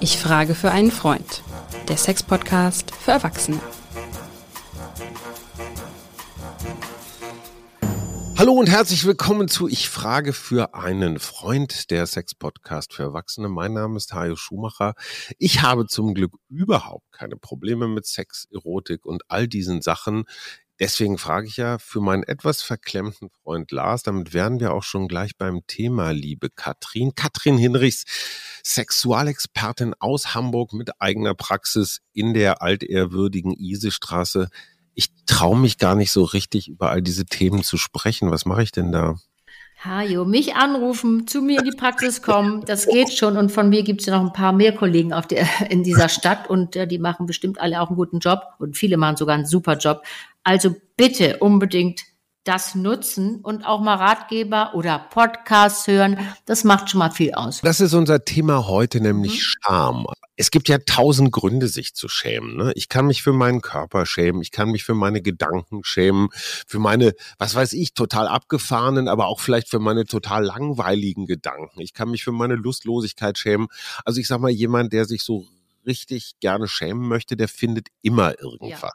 Ich frage für einen Freund. Der Sex-Podcast für Erwachsene. Hallo und herzlich willkommen zu Ich frage für einen Freund, der Sex-Podcast für Erwachsene. Mein Name ist Hajo Schumacher. Ich habe zum Glück überhaupt keine Probleme mit Sex, Erotik und all diesen Sachen. Deswegen frage ich ja für meinen etwas verklemmten Freund Lars, damit wären wir auch schon gleich beim Thema, liebe Katrin. Katrin Hinrichs, Sexualexpertin aus Hamburg mit eigener Praxis in der altehrwürdigen Isestraße. Ich traue mich gar nicht so richtig über all diese Themen zu sprechen. Was mache ich denn da? Hajo, mich anrufen, zu mir in die Praxis kommen, das geht schon. Und von mir gibt es ja noch ein paar mehr Kollegen auf der, in dieser Stadt und äh, die machen bestimmt alle auch einen guten Job und viele machen sogar einen super Job. Also bitte unbedingt das nutzen und auch mal Ratgeber oder Podcasts hören. Das macht schon mal viel aus. Das ist unser Thema heute, nämlich mhm. Scham. Es gibt ja tausend Gründe, sich zu schämen. Ne? Ich kann mich für meinen Körper schämen, ich kann mich für meine Gedanken schämen, für meine, was weiß ich, total abgefahrenen, aber auch vielleicht für meine total langweiligen Gedanken. Ich kann mich für meine Lustlosigkeit schämen. Also ich sag mal, jemand, der sich so richtig gerne schämen möchte, der findet immer irgendwas. Ja.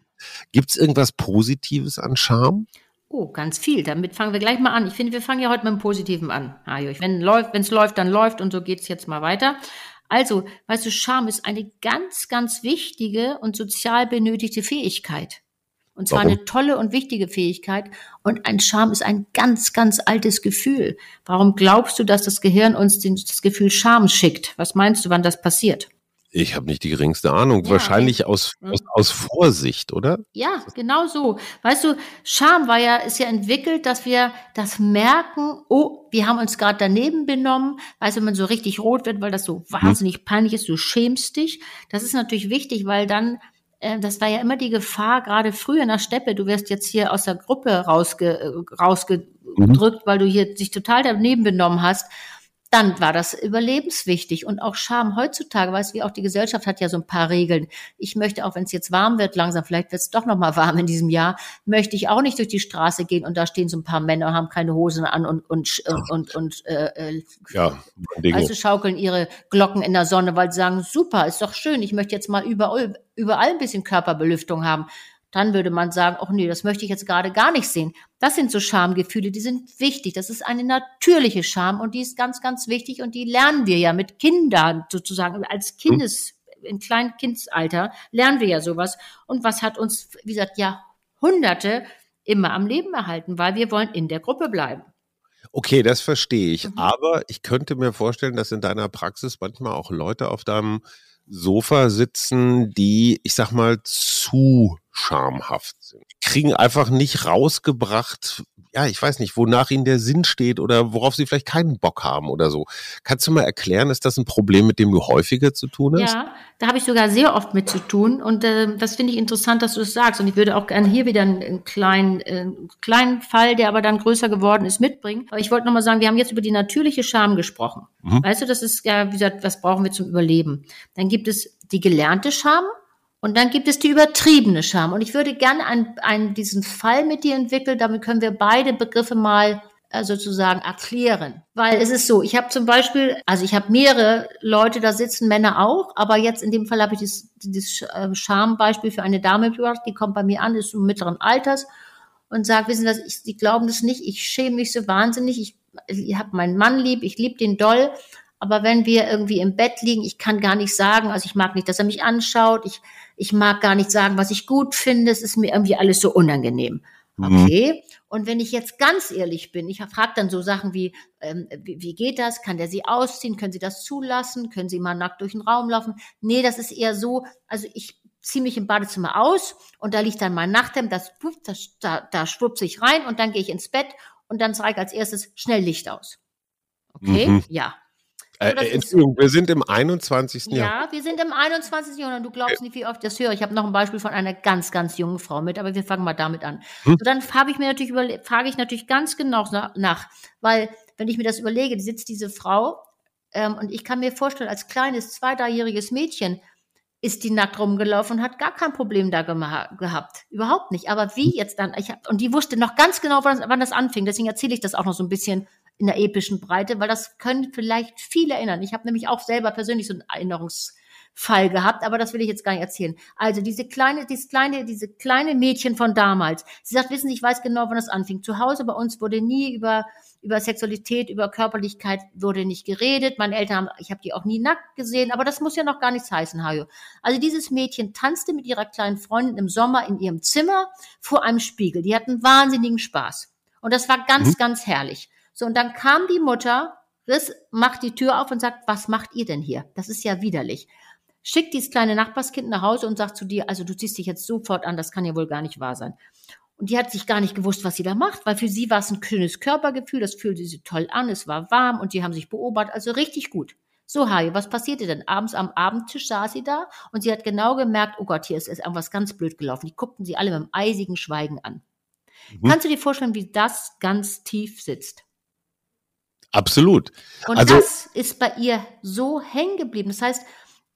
Gibt es irgendwas Positives an Scham? Oh, ganz viel. Damit fangen wir gleich mal an. Ich finde, wir fangen ja heute mit dem Positiven an. Wenn es läuft, dann läuft und so geht es jetzt mal weiter. Also, weißt du, Scham ist eine ganz, ganz wichtige und sozial benötigte Fähigkeit. Und zwar Warum? eine tolle und wichtige Fähigkeit. Und ein Scham ist ein ganz, ganz altes Gefühl. Warum glaubst du, dass das Gehirn uns das Gefühl Scham schickt? Was meinst du, wann das passiert? Ich habe nicht die geringste Ahnung. Ja, Wahrscheinlich okay. aus, aus, aus Vorsicht, oder? Ja, genau so. Weißt du, Scham war ja, ist ja entwickelt, dass wir das merken, oh, wir haben uns gerade daneben benommen. Weißt du, wenn man so richtig rot wird, weil das so hm. wahnsinnig hm. peinlich ist, du schämst dich. Das ist natürlich wichtig, weil dann äh, das war ja immer die Gefahr, gerade früher in der Steppe, du wirst jetzt hier aus der Gruppe rausge, äh, rausgedrückt, mhm. weil du hier dich total daneben benommen hast dann war das überlebenswichtig und auch Scham. Heutzutage, weißt du, wie auch die Gesellschaft hat ja so ein paar Regeln. Ich möchte auch, wenn es jetzt warm wird, langsam, vielleicht wird es doch noch mal warm in diesem Jahr, möchte ich auch nicht durch die Straße gehen und da stehen so ein paar Männer und haben keine Hosen an und und und und, und äh, äh ja, also schaukeln ihre Glocken in der Sonne, weil sie sagen, super, ist doch schön, ich möchte jetzt mal überall überall ein bisschen Körperbelüftung haben dann würde man sagen, ach nee, das möchte ich jetzt gerade gar nicht sehen. Das sind so Schamgefühle, die sind wichtig. Das ist eine natürliche Scham und die ist ganz, ganz wichtig und die lernen wir ja mit Kindern sozusagen als Kindes, in kleinen Kindsalter lernen wir ja sowas. Und was hat uns, wie gesagt, Jahrhunderte immer am Leben erhalten, weil wir wollen in der Gruppe bleiben. Okay, das verstehe ich. Mhm. Aber ich könnte mir vorstellen, dass in deiner Praxis manchmal auch Leute auf deinem Sofa sitzen, die, ich sag mal, zu schamhaft sind. Kriegen einfach nicht rausgebracht, ja, ich weiß nicht, wonach ihnen der Sinn steht oder worauf sie vielleicht keinen Bock haben oder so. Kannst du mal erklären, ist das ein Problem, mit dem du häufiger zu tun hast? Ja, da habe ich sogar sehr oft mit zu tun und äh, das finde ich interessant, dass du das sagst und ich würde auch gerne hier wieder einen, einen kleinen, äh, kleinen Fall, der aber dann größer geworden ist, mitbringen. Aber ich wollte nochmal sagen, wir haben jetzt über die natürliche Scham gesprochen. Mhm. Weißt du, das ist ja, wie gesagt, was brauchen wir zum Überleben? Dann gibt es die gelernte Scham und dann gibt es die übertriebene Scham. Und ich würde gerne einen, einen, diesen Fall mit dir entwickeln. Damit können wir beide Begriffe mal äh, sozusagen erklären. Weil es ist so, ich habe zum Beispiel, also ich habe mehrere Leute, da sitzen Männer auch, aber jetzt in dem Fall habe ich das, das äh, Schambeispiel für eine Dame gebracht, die kommt bei mir an, ist im mittleren Alters und sagt, wissen Sie ich, die glauben das nicht, ich schäme mich so wahnsinnig, ich, ich habe meinen Mann lieb, ich liebe den doll, aber wenn wir irgendwie im Bett liegen, ich kann gar nicht sagen, also ich mag nicht, dass er mich anschaut, ich ich mag gar nicht sagen, was ich gut finde, es ist mir irgendwie alles so unangenehm. Mhm. Okay. Mhm. Und wenn ich jetzt ganz ehrlich bin, ich frage dann so Sachen wie, ähm, wie, wie geht das? Kann der sie ausziehen? Können sie das zulassen? Können sie mal nackt durch den Raum laufen? Nee, das ist eher so, also ich ziehe mich im Badezimmer aus und da liegt dann mein Nachthemd, das, das da, da schwupse ich rein und dann gehe ich ins Bett und dann zeige ich als erstes schnell Licht aus. Okay? Mhm. Ja. Äh, Entschuldigung, wir sind im 21. Ja, Jahrhundert. Ja, wir sind im 21. Jahrhundert. Du glaubst nicht, wie oft ich das höre. Ich habe noch ein Beispiel von einer ganz, ganz jungen Frau mit, aber wir fangen mal damit an. Hm? So, dann habe ich mir natürlich überlegt, frage ich natürlich ganz genau nach, weil wenn ich mir das überlege, sitzt diese Frau ähm, und ich kann mir vorstellen, als kleines, zwei, dreijähriges Mädchen ist die nackt rumgelaufen und hat gar kein Problem da gehabt. Überhaupt nicht. Aber wie hm? jetzt dann? Ich hab, und die wusste noch ganz genau, wann, wann das anfing. Deswegen erzähle ich das auch noch so ein bisschen in der epischen Breite, weil das können vielleicht viele erinnern. Ich habe nämlich auch selber persönlich so einen Erinnerungsfall gehabt, aber das will ich jetzt gar nicht erzählen. Also diese kleine, dieses kleine, diese kleine Mädchen von damals. Sie sagt, wissen Sie, ich weiß genau, wann das anfing. Zu Hause bei uns wurde nie über über Sexualität, über Körperlichkeit wurde nicht geredet. Meine Eltern haben, ich habe die auch nie nackt gesehen, aber das muss ja noch gar nichts heißen, Hajo. Also dieses Mädchen tanzte mit ihrer kleinen Freundin im Sommer in ihrem Zimmer vor einem Spiegel. Die hatten wahnsinnigen Spaß. Und das war ganz, mhm. ganz herrlich. So, und dann kam die Mutter, Riss, macht die Tür auf und sagt, was macht ihr denn hier? Das ist ja widerlich. Schickt dieses kleine Nachbarskind nach Hause und sagt zu dir, also du ziehst dich jetzt sofort an, das kann ja wohl gar nicht wahr sein. Und die hat sich gar nicht gewusst, was sie da macht, weil für sie war es ein schönes Körpergefühl, das fühlte sie toll an, es war warm und die haben sich beobachtet, also richtig gut. So, Harry, was passierte denn? Abends am Abendtisch saß sie da und sie hat genau gemerkt, oh Gott, hier ist irgendwas ganz blöd gelaufen. Die guckten sie alle mit einem eisigen Schweigen an. Mhm. Kannst du dir vorstellen, wie das ganz tief sitzt? Absolut. Und also, das ist bei ihr so hängen geblieben. Das heißt,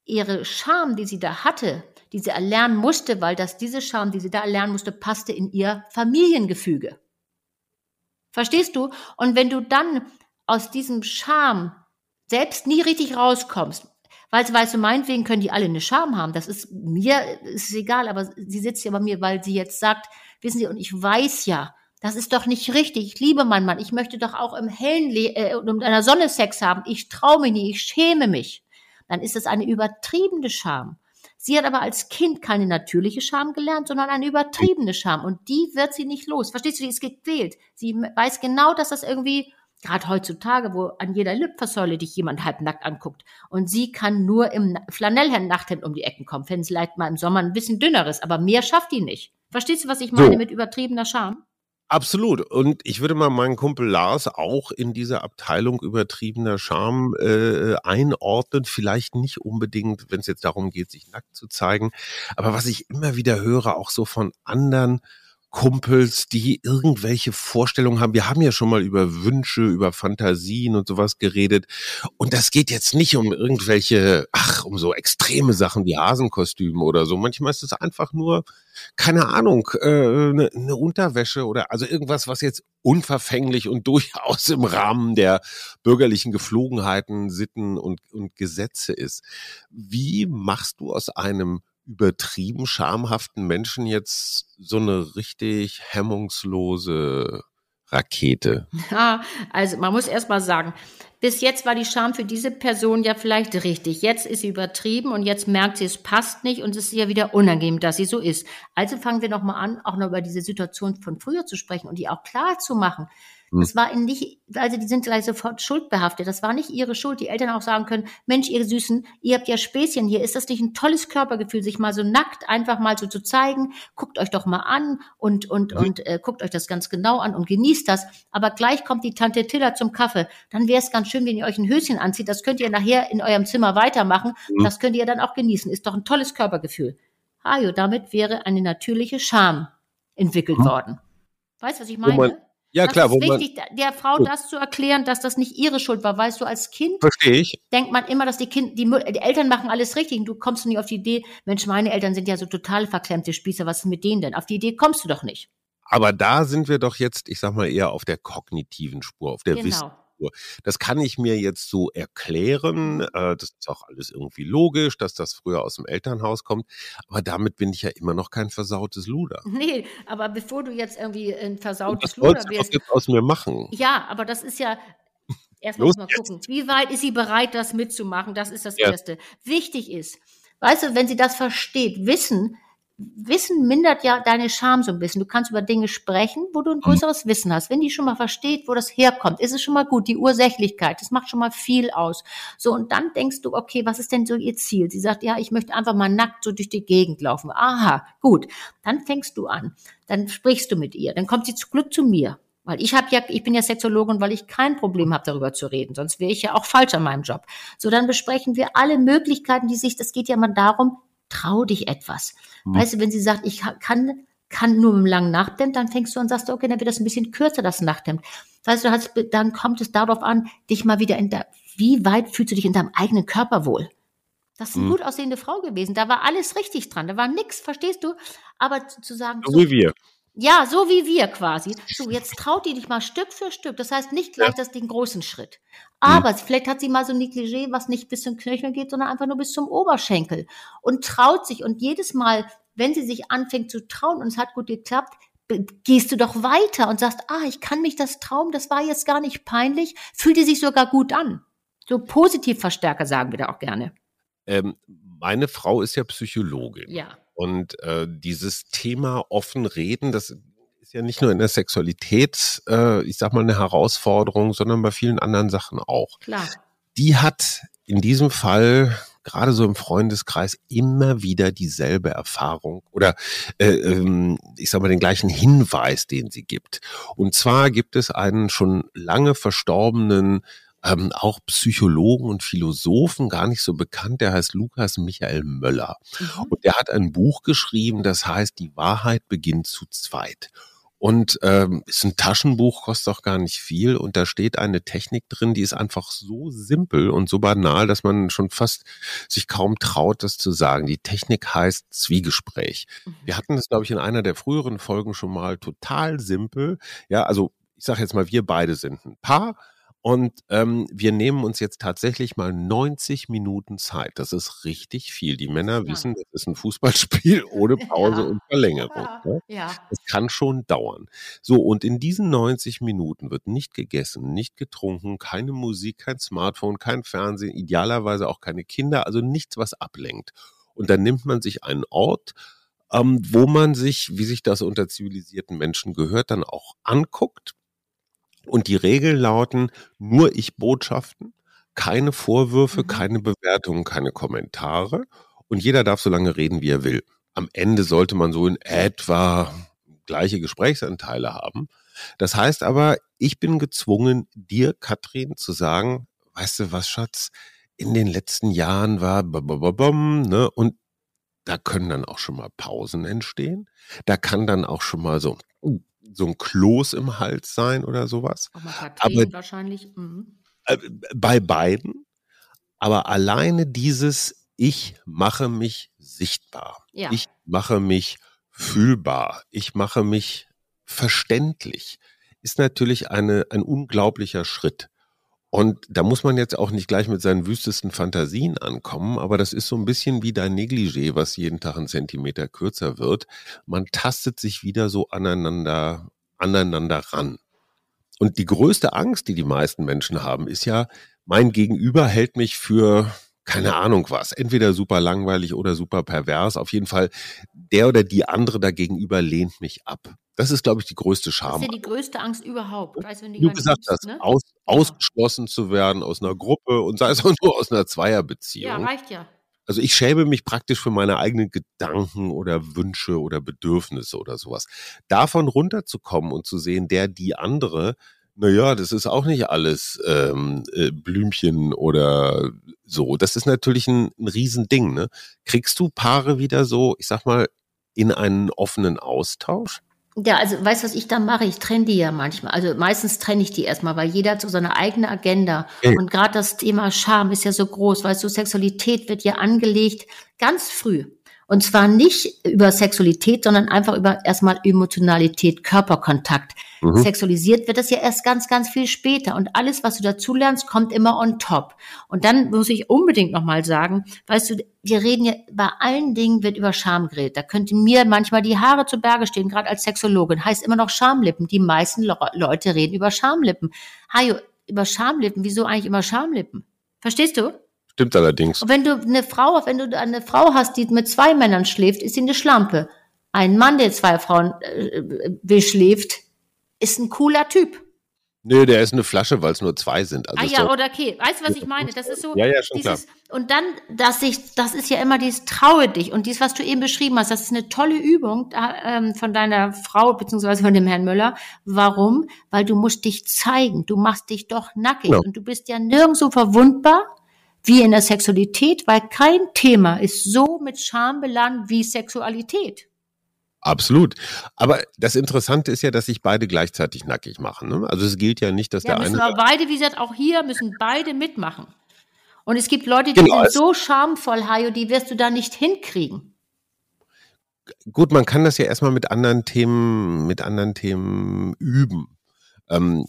ihre Scham, die sie da hatte, die sie erlernen musste, weil das diese Scham, die sie da erlernen musste, passte in ihr Familiengefüge. Verstehst du? Und wenn du dann aus diesem Scham selbst nie richtig rauskommst, weil, weißt du, meinetwegen können die alle eine Scham haben. Das ist mir, ist egal, aber sie sitzt ja bei mir, weil sie jetzt sagt, wissen Sie, und ich weiß ja, das ist doch nicht richtig. Ich liebe meinen Mann. Ich möchte doch auch im hellen Le äh, und einer Sonne Sex haben. Ich traue mich nicht. Ich schäme mich. Dann ist es eine übertriebene Scham. Sie hat aber als Kind keine natürliche Scham gelernt, sondern eine übertriebene Scham. Und die wird sie nicht los. Verstehst du, die ist gequält. Sie weiß genau, dass das irgendwie, gerade heutzutage, wo an jeder Lipversäule dich jemand halbnackt anguckt. Und sie kann nur im Flanellhemd-Nachthemd um die Ecken kommen, wenn es vielleicht mal im Sommer ein bisschen dünner ist. Aber mehr schafft die nicht. Verstehst du, was ich meine so. mit übertriebener Scham? Absolut. Und ich würde mal meinen Kumpel Lars auch in dieser Abteilung übertriebener Charme äh, einordnen. Vielleicht nicht unbedingt, wenn es jetzt darum geht, sich nackt zu zeigen. Aber was ich immer wieder höre, auch so von anderen Kumpels, die irgendwelche Vorstellungen haben. Wir haben ja schon mal über Wünsche, über Fantasien und sowas geredet. Und das geht jetzt nicht um irgendwelche, ach, um so extreme Sachen wie Hasenkostüme oder so. Manchmal ist es einfach nur, keine Ahnung, äh, eine, eine Unterwäsche oder also irgendwas, was jetzt unverfänglich und durchaus im Rahmen der bürgerlichen Geflogenheiten, Sitten und, und Gesetze ist. Wie machst du aus einem übertrieben schamhaften Menschen jetzt so eine richtig hemmungslose Rakete? Ja, also man muss erst mal sagen, bis jetzt war die Scham für diese Person ja vielleicht richtig. Jetzt ist sie übertrieben und jetzt merkt sie, es passt nicht und es ist ja wieder unangenehm, dass sie so ist. Also fangen wir noch mal an, auch noch über diese Situation von früher zu sprechen und die auch klar zu machen. Hm. Das war nicht, also die sind gleich sofort schuldbehaftet. Das war nicht ihre Schuld. Die Eltern auch sagen können, Mensch, ihr Süßen, ihr habt ja Späßchen hier. Ist das nicht ein tolles Körpergefühl, sich mal so nackt einfach mal so zu zeigen? Guckt euch doch mal an und, und, mhm. und äh, guckt euch das ganz genau an und genießt das. Aber gleich kommt die Tante Tilla zum Kaffee. Dann wäre es ganz schön, wenn ihr euch ein Höschen anzieht. Das könnt ihr nachher in eurem Zimmer weitermachen. Mhm. Das könnt ihr dann auch genießen. Ist doch ein tolles Körpergefühl. Hajo, damit wäre eine natürliche Scham entwickelt mhm. worden. Weißt du, was ich meine? Ja, das klar. ist wichtig, der Frau das zu erklären, dass das nicht ihre Schuld war. Weißt du, als Kind denkt man immer, dass die, kind, die, die Eltern machen alles richtig und du kommst nicht auf die Idee, Mensch, meine Eltern sind ja so total verklemmte Spießer, was ist mit denen denn? Auf die Idee kommst du doch nicht. Aber da sind wir doch jetzt, ich sag mal, eher auf der kognitiven Spur, auf der genau. Wissen Struktur. Das kann ich mir jetzt so erklären. Äh, das ist auch alles irgendwie logisch, dass das früher aus dem Elternhaus kommt. Aber damit bin ich ja immer noch kein versautes Luder. Nee, aber bevor du jetzt irgendwie ein versautes Luder wirst. jetzt aus mir machen. Ja, aber das ist ja, Erstmal mal gucken, wie weit ist sie bereit, das mitzumachen? Das ist das ja. Erste. Wichtig ist, weißt du, wenn sie das versteht, wissen, Wissen mindert ja deine Scham so ein bisschen. Du kannst über Dinge sprechen, wo du ein mhm. größeres Wissen hast. Wenn die schon mal versteht, wo das herkommt, ist es schon mal gut. Die Ursächlichkeit, das macht schon mal viel aus. So, und dann denkst du, okay, was ist denn so ihr Ziel? Sie sagt, ja, ich möchte einfach mal nackt so durch die Gegend laufen. Aha, gut. Dann fängst du an. Dann sprichst du mit ihr. Dann kommt sie zu Glück zu mir. Weil ich habe ja, ich bin ja Sexologin, weil ich kein Problem habe, darüber zu reden. Sonst wäre ich ja auch falsch an meinem Job. So, dann besprechen wir alle Möglichkeiten, die sich, das geht ja mal darum, trau dich etwas. Mhm. Weißt du, wenn sie sagt, ich kann, kann nur mit einem langen Nachthemd, dann fängst du an und sagst, okay, dann wird das ein bisschen kürzer, das Nachthemd. Weißt du, hast, dann kommt es darauf an, dich mal wieder in der, wie weit fühlst du dich in deinem eigenen Körper wohl? Das ist eine mhm. gut aussehende Frau gewesen. Da war alles richtig dran. Da war nix, verstehst du? Aber zu, zu sagen, so, wie wir. Ja, so wie wir quasi. So, jetzt traut die dich mal Stück für Stück. Das heißt nicht gleich ja. das den großen Schritt. Aber mhm. vielleicht hat sie mal so ein Negligé, was nicht bis zum Knöchel geht, sondern einfach nur bis zum Oberschenkel. Und traut sich. Und jedes Mal, wenn sie sich anfängt zu trauen und es hat gut geklappt, gehst du doch weiter und sagst, ah, ich kann mich das trauen, das war jetzt gar nicht peinlich, fühlt die sich sogar gut an. So Positivverstärker sagen wir da auch gerne. Ähm, meine Frau ist ja Psychologin. Ja. Und äh, dieses Thema offen reden, das ist ja nicht nur in der Sexualität, äh, ich sag mal, eine Herausforderung, sondern bei vielen anderen Sachen auch. Klar. Die hat in diesem Fall gerade so im Freundeskreis immer wieder dieselbe Erfahrung oder äh, ähm, ich sag mal den gleichen Hinweis, den sie gibt. Und zwar gibt es einen schon lange verstorbenen ähm, auch Psychologen und Philosophen, gar nicht so bekannt, der heißt Lukas Michael Möller. Mhm. Und der hat ein Buch geschrieben, das heißt, die Wahrheit beginnt zu zweit. Und ähm, ist ein Taschenbuch, kostet auch gar nicht viel. Und da steht eine Technik drin, die ist einfach so simpel und so banal, dass man schon fast sich kaum traut, das zu sagen. Die Technik heißt Zwiegespräch. Mhm. Wir hatten das, glaube ich, in einer der früheren Folgen schon mal total simpel. Ja, also ich sage jetzt mal, wir beide sind ein Paar und ähm, wir nehmen uns jetzt tatsächlich mal 90 Minuten Zeit. Das ist richtig viel. Die Männer ja. wissen, das ist ein Fußballspiel ohne Pause ja. und Verlängerung. Ja. Ne? ja. Das kann schon dauern. So, und in diesen 90 Minuten wird nicht gegessen, nicht getrunken, keine Musik, kein Smartphone, kein Fernsehen, idealerweise auch keine Kinder, also nichts, was ablenkt. Und dann nimmt man sich einen Ort, ähm, wo man sich, wie sich das unter zivilisierten Menschen gehört, dann auch anguckt und die Regeln lauten nur Ich-Botschaften, keine Vorwürfe, mhm. keine Bewertungen, keine Kommentare. Und jeder darf so lange reden, wie er will. Am Ende sollte man so in etwa gleiche Gesprächsanteile haben. Das heißt aber, ich bin gezwungen, dir, Katrin, zu sagen, weißt du was, Schatz, in den letzten Jahren war bom, ne, und da können dann auch schon mal Pausen entstehen. Da kann dann auch schon mal so, uh, so ein Kloß im Hals sein oder sowas. Auch mal aber wahrscheinlich. Mhm. Äh, bei beiden. Aber alleine dieses Ich mache mich sichtbar. Ja. Ich mache mich fühlbar. Ich mache mich verständlich. Ist natürlich eine, ein unglaublicher Schritt. Und da muss man jetzt auch nicht gleich mit seinen wüstesten Fantasien ankommen, aber das ist so ein bisschen wie dein Negligé, was jeden Tag einen Zentimeter kürzer wird. Man tastet sich wieder so aneinander, aneinander ran. Und die größte Angst, die die meisten Menschen haben, ist ja, mein Gegenüber hält mich für keine Ahnung was, entweder super langweilig oder super pervers. Auf jeden Fall, der oder die andere dagegenüber lehnt mich ab. Das ist, glaube ich, die größte Scham. Das ist ja die größte Angst überhaupt. Weißt, wenn du gesagt hast, ne? aus, ausgeschlossen zu werden aus einer Gruppe und sei es auch nur aus einer Zweierbeziehung. Ja, reicht ja. Also ich schäme mich praktisch für meine eigenen Gedanken oder Wünsche oder Bedürfnisse oder sowas. Davon runterzukommen und zu sehen, der, die andere, naja, das ist auch nicht alles ähm, äh, Blümchen oder so. Das ist natürlich ein, ein Riesending. Ne? Kriegst du Paare wieder so, ich sag mal, in einen offenen Austausch? Ja, also weißt du, was ich da mache? Ich trenne die ja manchmal. Also meistens trenne ich die erstmal, weil jeder hat so seine eigene Agenda. Okay. Und gerade das Thema Scham ist ja so groß, weißt du, Sexualität wird ja angelegt ganz früh. Und zwar nicht über Sexualität, sondern einfach über erstmal Emotionalität, Körperkontakt. Mhm. Sexualisiert wird das ja erst ganz, ganz viel später. Und alles, was du dazu lernst, kommt immer on top. Und dann muss ich unbedingt nochmal sagen, weißt du, wir reden ja, bei allen Dingen wird über Scham geredet. Da könnten mir manchmal die Haare zu Berge stehen, gerade als Sexologin. Heißt immer noch Schamlippen. Die meisten Le Leute reden über Schamlippen. Hajo, über Schamlippen. Wieso eigentlich immer Schamlippen? Verstehst du? Stimmt allerdings. Und wenn du eine Frau, wenn du eine Frau hast, die mit zwei Männern schläft, ist sie eine Schlampe. Ein Mann, der zwei Frauen äh, beschläft, ist ein cooler Typ. Nö, der ist eine Flasche, weil es nur zwei sind. Also ah ja, oder okay. Weißt du, was ich meine? Das ist so. Ja, ja, schon dieses, klar. Und dann, dass ich, das ist ja immer dieses Traue dich. Und dies, was du eben beschrieben hast, das ist eine tolle Übung ähm, von deiner Frau, beziehungsweise von dem Herrn Müller. Warum? Weil du musst dich zeigen. Du machst dich doch nackig. Ja. Und du bist ja nirgendwo verwundbar wie in der Sexualität, weil kein Thema ist so mit Scham beladen wie Sexualität. Absolut. Aber das Interessante ist ja, dass sich beide gleichzeitig nackig machen. Ne? Also es gilt ja nicht, dass ja, der müssen eine. Aber beide, wie gesagt, auch hier müssen beide mitmachen. Und es gibt Leute, die genau, sind so schamvoll, Hajo, die wirst du da nicht hinkriegen. gut, man kann das ja erstmal mit anderen Themen, mit anderen Themen üben. Ähm,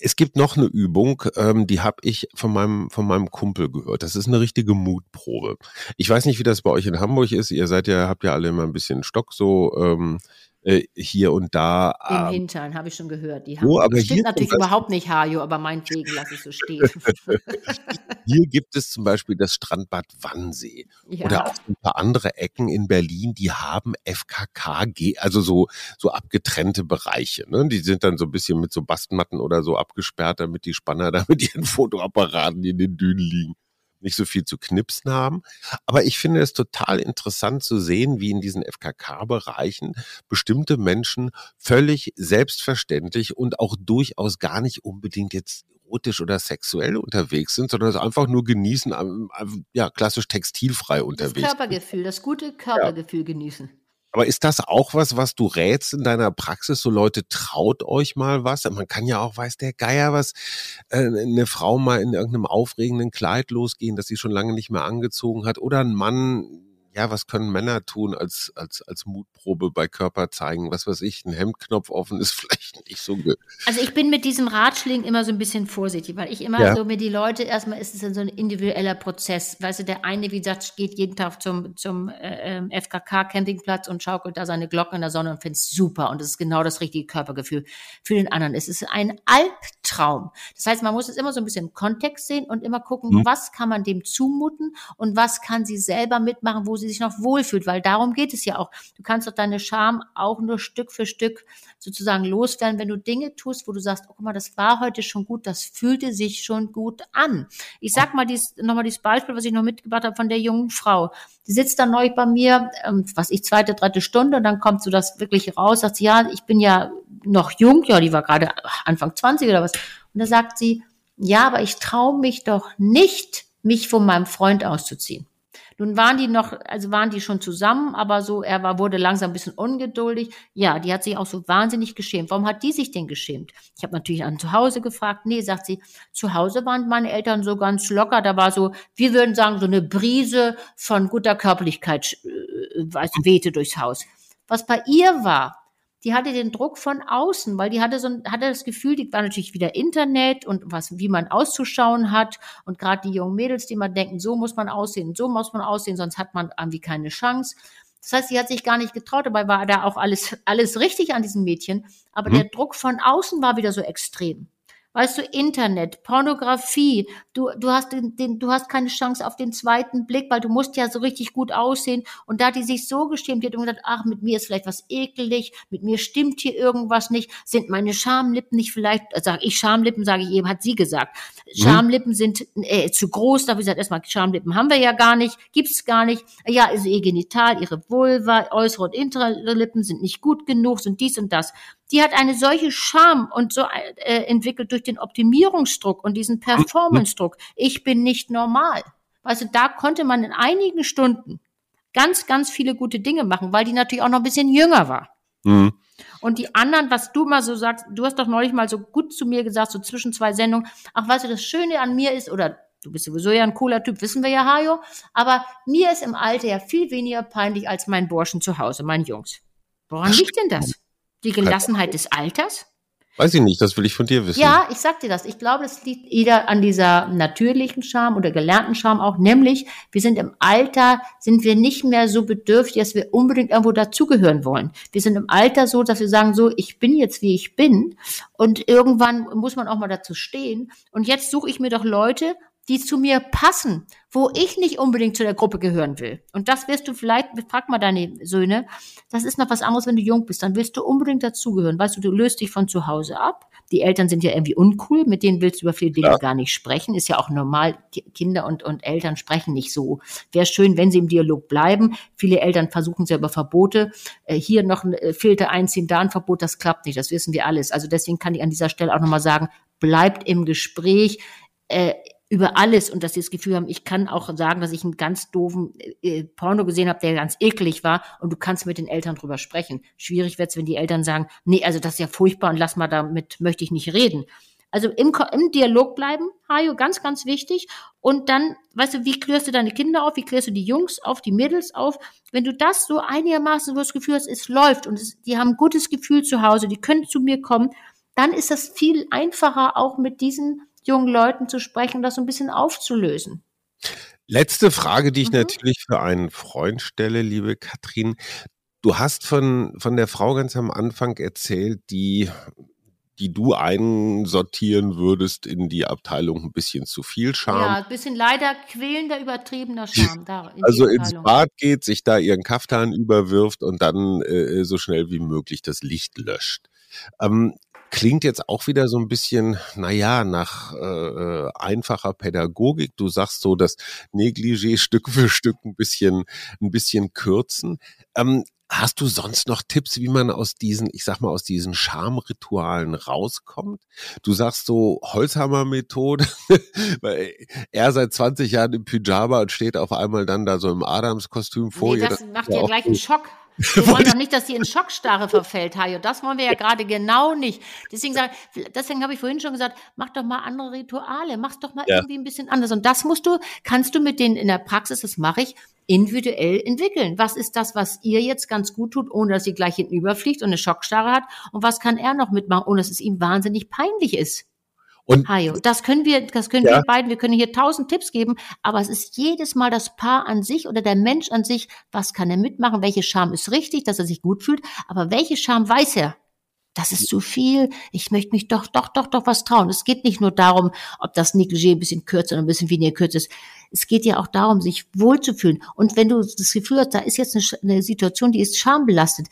es gibt noch eine Übung, ähm, die habe ich von meinem, von meinem Kumpel gehört. Das ist eine richtige Mutprobe. Ich weiß nicht, wie das bei euch in Hamburg ist. Ihr seid ja, habt ja alle immer ein bisschen Stock so. Ähm, äh, hier und da. Im ähm, Hintern, habe ich schon gehört. Die haben, oh, aber stimmt natürlich überhaupt nicht, Hajo, aber meinetwegen lasse ich so stehen. hier gibt es zum Beispiel das Strandbad Wannsee ja. oder auch ein paar andere Ecken in Berlin, die haben FKKG, also so, so abgetrennte Bereiche. Ne? Die sind dann so ein bisschen mit so Bastmatten oder so abgesperrt, damit die Spanner da mit ihren Fotoapparaten in den Dünen liegen nicht so viel zu knipsen haben. Aber ich finde es total interessant zu sehen, wie in diesen FKK-Bereichen bestimmte Menschen völlig selbstverständlich und auch durchaus gar nicht unbedingt jetzt erotisch oder sexuell unterwegs sind, sondern es einfach nur genießen, ja, klassisch textilfrei unterwegs. Das Körpergefühl, das gute Körpergefühl ja. genießen. Aber ist das auch was, was du rätst in deiner Praxis? So Leute, traut euch mal was. Man kann ja auch, weiß der Geier was, äh, eine Frau mal in irgendeinem aufregenden Kleid losgehen, das sie schon lange nicht mehr angezogen hat. Oder ein Mann ja, was können Männer tun als, als, als Mutprobe bei Körper zeigen? Was weiß ich, ein Hemdknopf offen ist vielleicht nicht so gut. Also ich bin mit diesem Ratschlägen immer so ein bisschen vorsichtig, weil ich immer ja. so mir die Leute, erstmal ist es so ein individueller Prozess. Weißt du, der eine, wie gesagt, geht jeden Tag zum, zum äh, ähm, FKK-Campingplatz und schaukelt da seine Glocken in der Sonne und findet es super. Und das ist genau das richtige Körpergefühl. Für den anderen ist es ein Albtraum. Das heißt, man muss es immer so ein bisschen im Kontext sehen und immer gucken, hm. was kann man dem zumuten und was kann sie selber mitmachen, wo sie sie sich noch wohlfühlt, weil darum geht es ja auch. Du kannst doch deine Scham auch nur Stück für Stück sozusagen loswerden, wenn du Dinge tust, wo du sagst, oh, guck mal, das war heute schon gut, das fühlte sich schon gut an. Ich sag mal dies, nochmal dieses Beispiel, was ich noch mitgebracht habe von der jungen Frau. Die sitzt dann neu bei mir, ähm, was ich, zweite, dritte Stunde und dann kommt so das wirklich raus, sagt sie, ja, ich bin ja noch jung, ja, die war gerade Anfang 20 oder was. Und da sagt sie, ja, aber ich traue mich doch nicht, mich von meinem Freund auszuziehen. Nun waren die noch, also waren die schon zusammen, aber so, er war, wurde langsam ein bisschen ungeduldig. Ja, die hat sich auch so wahnsinnig geschämt. Warum hat die sich denn geschämt? Ich habe natürlich an zu Hause gefragt. Nee, sagt sie, zu Hause waren meine Eltern so ganz locker. Da war so, wir würden sagen, so eine Brise von guter Körperlichkeit äh, wehte durchs Haus. Was bei ihr war, die hatte den Druck von außen, weil die hatte so hatte das Gefühl, die war natürlich wieder Internet und was, wie man auszuschauen hat und gerade die jungen Mädels, die mal denken, so muss man aussehen, so muss man aussehen, sonst hat man irgendwie keine Chance. Das heißt, sie hat sich gar nicht getraut, dabei war da auch alles, alles richtig an diesem Mädchen, aber mhm. der Druck von außen war wieder so extrem. Weißt du, Internet, Pornografie, du, du hast den, den, du hast keine Chance auf den zweiten Blick, weil du musst ja so richtig gut aussehen. Und da die sich so gestimmt, hat gesagt, ach, mit mir ist vielleicht was ekelig, mit mir stimmt hier irgendwas nicht, sind meine Schamlippen nicht vielleicht, äh, sage ich Schamlippen, sage ich eben, hat sie gesagt. Mhm. Schamlippen sind äh, zu groß, da habe ich gesagt, erstmal Schamlippen haben wir ja gar nicht, gibt's gar nicht. Ja, ist ihr Genital, ihre Vulva, äußere und innere Lippen sind nicht gut genug, sind dies und das die hat eine solche Scham und so äh, entwickelt durch den Optimierungsdruck und diesen Performance-Druck. Ich bin nicht normal. Weißt du, da konnte man in einigen Stunden ganz, ganz viele gute Dinge machen, weil die natürlich auch noch ein bisschen jünger war. Mhm. Und die anderen, was du mal so sagst, du hast doch neulich mal so gut zu mir gesagt, so zwischen zwei Sendungen, ach, weißt du, das Schöne an mir ist, oder du bist sowieso ja ein cooler Typ, wissen wir ja, Hajo, aber mir ist im Alter ja viel weniger peinlich als mein Burschen zu Hause, mein Jungs. Woran liegt denn das? Die Gelassenheit des Alters? Weiß ich nicht, das will ich von dir wissen. Ja, ich sag dir das. Ich glaube, das liegt eher an dieser natürlichen Scham oder gelernten Scham auch, nämlich wir sind im Alter, sind wir nicht mehr so bedürftig, dass wir unbedingt irgendwo dazugehören wollen. Wir sind im Alter so, dass wir sagen so, ich bin jetzt wie ich bin und irgendwann muss man auch mal dazu stehen und jetzt suche ich mir doch Leute, die zu mir passen, wo ich nicht unbedingt zu der Gruppe gehören will. Und das wirst du vielleicht, frag mal deine Söhne, das ist noch was anderes, wenn du jung bist, dann willst du unbedingt dazugehören. Weißt du, du löst dich von zu Hause ab. Die Eltern sind ja irgendwie uncool, mit denen willst du über viele Dinge ja. gar nicht sprechen. Ist ja auch normal, Kinder und, und Eltern sprechen nicht so. Wäre schön, wenn sie im Dialog bleiben. Viele Eltern versuchen es ja über Verbote. Äh, hier noch ein äh, Filter einziehen, da ein Verbot, das klappt nicht, das wissen wir alles. Also deswegen kann ich an dieser Stelle auch nochmal sagen, bleibt im Gespräch. Äh, über alles und dass sie das Gefühl haben, ich kann auch sagen, dass ich einen ganz doofen äh, Porno gesehen habe, der ganz eklig war und du kannst mit den Eltern drüber sprechen. Schwierig wird's, wenn die Eltern sagen, nee, also das ist ja furchtbar und lass mal damit, möchte ich nicht reden. Also im, im Dialog bleiben, Hajo, ganz, ganz wichtig. Und dann, weißt du, wie klärst du deine Kinder auf, wie klärst du die Jungs auf, die Mädels auf? Wenn du das so einigermaßen so das Gefühl hast, es läuft und es, die haben ein gutes Gefühl zu Hause, die können zu mir kommen, dann ist das viel einfacher, auch mit diesen jungen Leuten zu sprechen, das so ein bisschen aufzulösen. Letzte Frage, die ich mhm. natürlich für einen Freund stelle, liebe Katrin. Du hast von, von der Frau ganz am Anfang erzählt, die, die du einsortieren würdest in die Abteilung ein bisschen zu viel Charme. Ja, ein bisschen leider quälender, übertriebener Charme. Da in also ins Bad geht, sich da ihren Kaftan überwirft und dann äh, so schnell wie möglich das Licht löscht. Ähm, Klingt jetzt auch wieder so ein bisschen, naja, nach äh, äh, einfacher Pädagogik. Du sagst so, das Negligé Stück für Stück ein bisschen, ein bisschen kürzen. Ähm, Hast du sonst noch Tipps, wie man aus diesen, ich sag mal, aus diesen Schamritualen rauskommt? Du sagst so Holzhammer-Methode, weil er seit 20 Jahren im Pyjama und steht auf einmal dann da so im Adams-Kostüm vor nee, ihr. Das, das macht ja gleich einen Schock. Wir wollen doch nicht, dass sie in Schockstarre verfällt, Hajo. Das wollen wir ja gerade genau nicht. Deswegen sage, deswegen habe ich vorhin schon gesagt, mach doch mal andere Rituale, mach doch mal ja. irgendwie ein bisschen anders. Und das musst du, kannst du mit denen in der Praxis, das mache ich, individuell entwickeln. Was ist das, was ihr jetzt ganz gut tut, ohne dass sie gleich hinten überfliegt und eine Schockstarre hat? Und was kann er noch mitmachen, ohne dass es ihm wahnsinnig peinlich ist? Und Hajo, das können wir, das können ja. wir beiden, wir können hier tausend Tipps geben, aber es ist jedes Mal das Paar an sich oder der Mensch an sich, was kann er mitmachen, welche Scham ist richtig, dass er sich gut fühlt, aber welche Scham weiß er? Das ist zu viel. Ich möchte mich doch, doch, doch, doch was trauen. Es geht nicht nur darum, ob das Negligé ein bisschen kürzer oder ein bisschen weniger kürzer ist. Es geht ja auch darum, sich wohlzufühlen. Und wenn du das Gefühl hast, da ist jetzt eine, eine Situation, die ist schambelastet,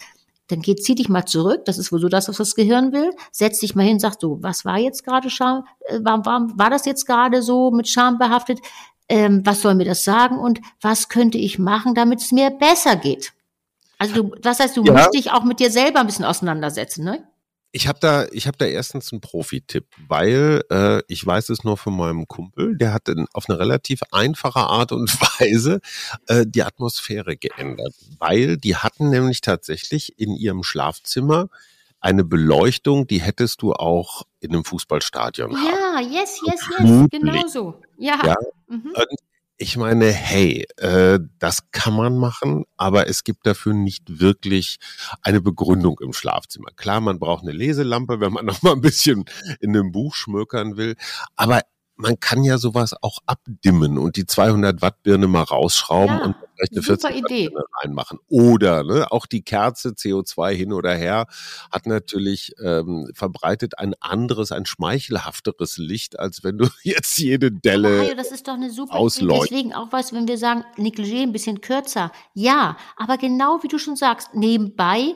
dann geht, zieh dich mal zurück, das ist wohl so das, was das Gehirn will, setz dich mal hin, sag so, was war jetzt gerade Scham, äh, war, war, war das jetzt gerade so mit Scham behaftet, ähm, was soll mir das sagen und was könnte ich machen, damit es mir besser geht? Also du, das heißt, du ja. musst dich auch mit dir selber ein bisschen auseinandersetzen, ne? Ich habe da, ich habe da erstens einen Profi-Tipp, weil äh, ich weiß es nur von meinem Kumpel, der hat in, auf eine relativ einfache Art und Weise äh, die Atmosphäre geändert, weil die hatten nämlich tatsächlich in ihrem Schlafzimmer eine Beleuchtung, die hättest du auch in einem Fußballstadion. Ja, haben. yes, yes, yes, genau so. Ja. ja? Mhm. Ich meine, hey, äh, das kann man machen, aber es gibt dafür nicht wirklich eine Begründung im Schlafzimmer. Klar, man braucht eine Leselampe, wenn man noch mal ein bisschen in einem Buch schmökern will, aber man kann ja sowas auch abdimmen und die 200 Watt Birne mal rausschrauben ja, und vielleicht eine 40 Watt Birne reinmachen. Oder ne, auch die Kerze CO2 hin oder her hat natürlich ähm, verbreitet ein anderes, ein schmeichelhafteres Licht, als wenn du jetzt jede Delle Mario, das ist doch eine super Idee. Deswegen auch was, wenn wir sagen, Negligé ein bisschen kürzer. Ja, aber genau wie du schon sagst, nebenbei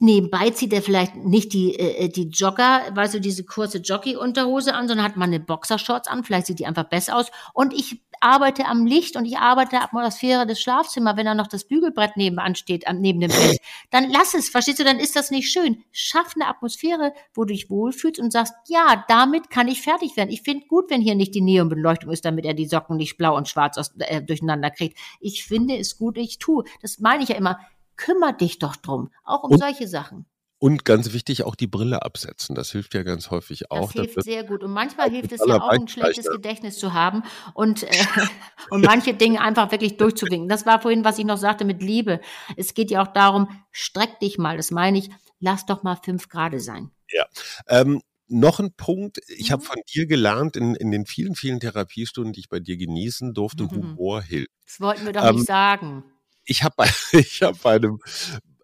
nebenbei zieht er vielleicht nicht die, äh, die Jogger, weißt du, diese kurze Jockey-Unterhose an, sondern hat mal eine Boxershorts an, vielleicht sieht die einfach besser aus. Und ich arbeite am Licht und ich arbeite am Atmosphäre des Schlafzimmers, wenn da noch das Bügelbrett nebenan steht, neben dem Bett. Dann lass es, verstehst du, dann ist das nicht schön. Schaff eine Atmosphäre, wo du dich wohlfühlst und sagst, ja, damit kann ich fertig werden. Ich finde gut, wenn hier nicht die Neonbeleuchtung ist, damit er die Socken nicht blau und schwarz aus, äh, durcheinander kriegt. Ich finde es gut, ich tue. Das meine ich ja immer kümmere dich doch drum, auch um und, solche Sachen. Und ganz wichtig, auch die Brille absetzen. Das hilft ja ganz häufig auch. Das hilft sehr gut. Und manchmal hilft es ja auch, ein schlechtes Gedächtnis zu haben und, äh, und manche Dinge einfach wirklich durchzuwinken. Das war vorhin, was ich noch sagte mit Liebe. Es geht ja auch darum, streck dich mal. Das meine ich, lass doch mal fünf Grade sein. Ja. Ähm, noch ein Punkt, ich mhm. habe von dir gelernt, in, in den vielen, vielen Therapiestunden, die ich bei dir genießen durfte, mhm. Humor hilft. Das wollten wir doch ähm, nicht sagen ich habe ich hab bei einem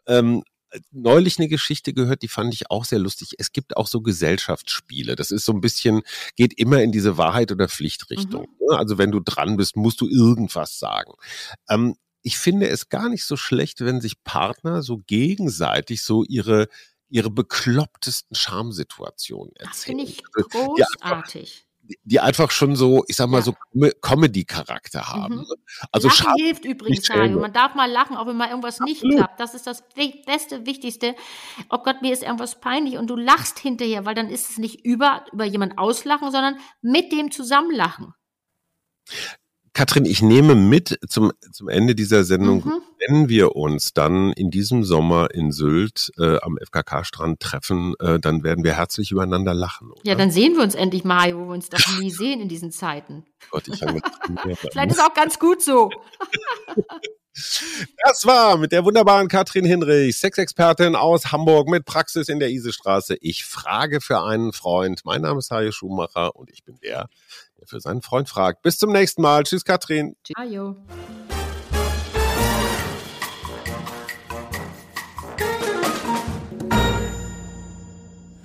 ähm, neulich eine Geschichte gehört, die fand ich auch sehr lustig. Es gibt auch so Gesellschaftsspiele. Das ist so ein bisschen, geht immer in diese Wahrheit oder Pflichtrichtung. Mhm. Ne? Also wenn du dran bist, musst du irgendwas sagen. Ähm, ich finde es gar nicht so schlecht, wenn sich Partner so gegenseitig so ihre ihre beklopptesten Schamsituationen erzählen. Das finde ich also, großartig die einfach schon so, ich sag mal, ja. so Comedy-Charakter haben. Mhm. Ne? Also lachen hilft übrigens, Mario. Man darf mal lachen, auch wenn mal irgendwas Absolut. nicht klappt. Das ist das Beste, Wichtigste. Oh Gott, mir ist irgendwas peinlich und du lachst hinterher, weil dann ist es nicht über, über jemand auslachen, sondern mit dem zusammenlachen. Katrin, ich nehme mit zum, zum Ende dieser Sendung, mhm. Wenn wir uns dann in diesem Sommer in Sylt äh, am FKK-Strand treffen, äh, dann werden wir herzlich übereinander lachen. Oder? Ja, dann sehen wir uns endlich mal, wo wir uns doch nie sehen in diesen Zeiten. Gott, ich habe Vielleicht ist auch ganz gut so. Das war mit der wunderbaren Katrin Hinrich, Sexexpertin aus Hamburg mit Praxis in der Isestraße. Ich frage für einen Freund. Mein Name ist Hajo Schumacher und ich bin der, der für seinen Freund fragt. Bis zum nächsten Mal. Tschüss, Katrin. Ajo.